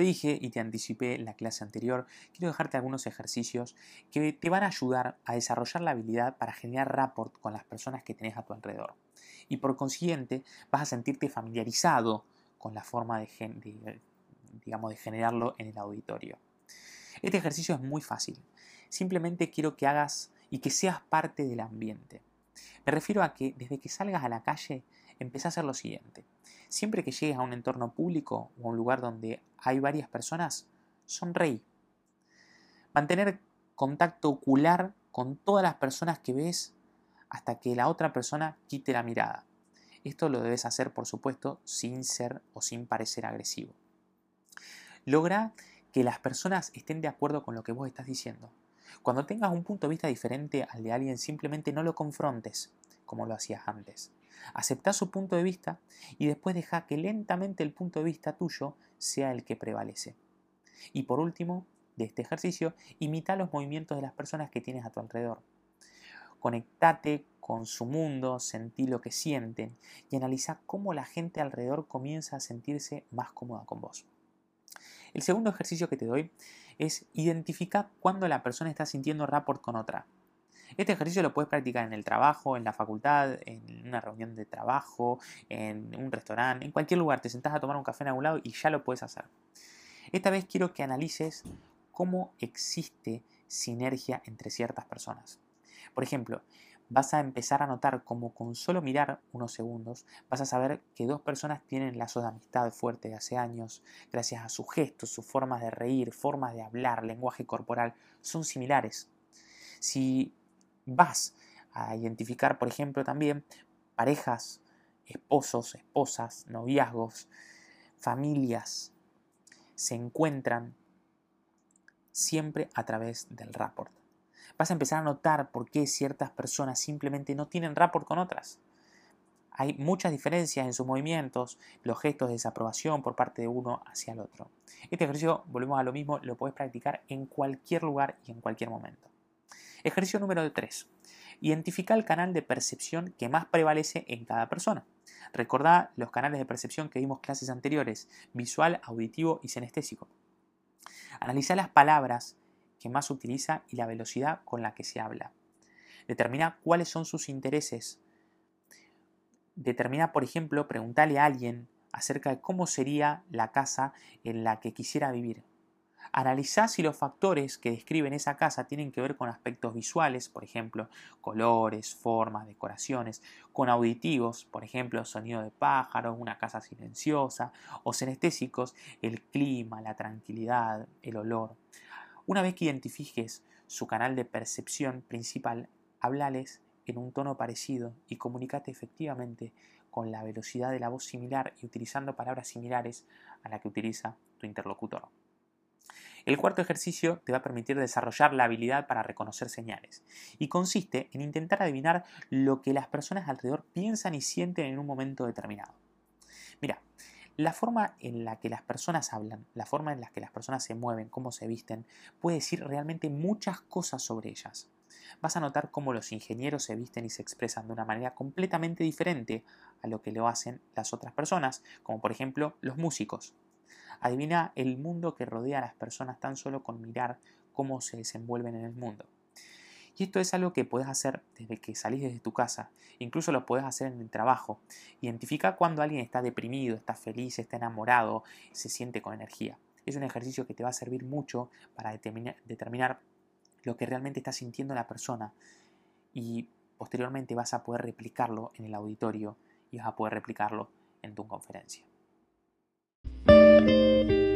dije y te anticipé en la clase anterior, quiero dejarte algunos ejercicios que te van a ayudar a desarrollar la habilidad para generar rapport con las personas que tenés a tu alrededor. Y por consiguiente vas a sentirte familiarizado con la forma de, digamos, de generarlo en el auditorio. Este ejercicio es muy fácil. Simplemente quiero que hagas y que seas parte del ambiente. Me refiero a que desde que salgas a la calle, empecé a hacer lo siguiente. Siempre que llegues a un entorno público o a un lugar donde hay varias personas, sonreí. Mantener contacto ocular con todas las personas que ves hasta que la otra persona quite la mirada. Esto lo debes hacer, por supuesto, sin ser o sin parecer agresivo. Logra que las personas estén de acuerdo con lo que vos estás diciendo. Cuando tengas un punto de vista diferente al de alguien, simplemente no lo confrontes como lo hacías antes. Acepta su punto de vista y después deja que lentamente el punto de vista tuyo sea el que prevalece. Y por último, de este ejercicio, imita los movimientos de las personas que tienes a tu alrededor. Conectate con su mundo, sentí lo que sienten y analiza cómo la gente alrededor comienza a sentirse más cómoda con vos. El segundo ejercicio que te doy es identificar cuándo la persona está sintiendo rapport con otra. Este ejercicio lo puedes practicar en el trabajo, en la facultad, en una reunión de trabajo, en un restaurante, en cualquier lugar. Te sentás a tomar un café en algún lado y ya lo puedes hacer. Esta vez quiero que analices cómo existe sinergia entre ciertas personas. Por ejemplo, vas a empezar a notar cómo con solo mirar unos segundos vas a saber que dos personas tienen lazos de amistad fuerte de hace años, gracias a sus gestos, sus formas de reír, formas de hablar, lenguaje corporal, son similares. Si vas a identificar, por ejemplo, también parejas, esposos, esposas, noviazgos, familias, se encuentran siempre a través del rapport. Vas a empezar a notar por qué ciertas personas simplemente no tienen rapport con otras. Hay muchas diferencias en sus movimientos, los gestos de desaprobación por parte de uno hacia el otro. Este ejercicio, volvemos a lo mismo, lo puedes practicar en cualquier lugar y en cualquier momento. Ejercicio número 3. Identifica el canal de percepción que más prevalece en cada persona. Recordá los canales de percepción que vimos clases anteriores, visual, auditivo y sinestésico. Analiza las palabras que más utiliza y la velocidad con la que se habla. Determina cuáles son sus intereses. Determina, por ejemplo, preguntarle a alguien acerca de cómo sería la casa en la que quisiera vivir. Analizá si los factores que describen esa casa tienen que ver con aspectos visuales, por ejemplo, colores, formas, decoraciones, con auditivos, por ejemplo, sonido de pájaros, una casa silenciosa, o sinestésicos, el clima, la tranquilidad, el olor. Una vez que identifiques su canal de percepción principal, háblales en un tono parecido y comunícate efectivamente con la velocidad de la voz similar y utilizando palabras similares a la que utiliza tu interlocutor. El cuarto ejercicio te va a permitir desarrollar la habilidad para reconocer señales y consiste en intentar adivinar lo que las personas alrededor piensan y sienten en un momento determinado. Mira, la forma en la que las personas hablan, la forma en la que las personas se mueven, cómo se visten, puede decir realmente muchas cosas sobre ellas. Vas a notar cómo los ingenieros se visten y se expresan de una manera completamente diferente a lo que lo hacen las otras personas, como por ejemplo los músicos. Adivina el mundo que rodea a las personas tan solo con mirar cómo se desenvuelven en el mundo. Y esto es algo que puedes hacer desde que salís desde tu casa, incluso lo puedes hacer en el trabajo. Identifica cuando alguien está deprimido, está feliz, está enamorado, se siente con energía. Es un ejercicio que te va a servir mucho para determinar, determinar lo que realmente está sintiendo la persona y posteriormente vas a poder replicarlo en el auditorio y vas a poder replicarlo en tu conferencia. Música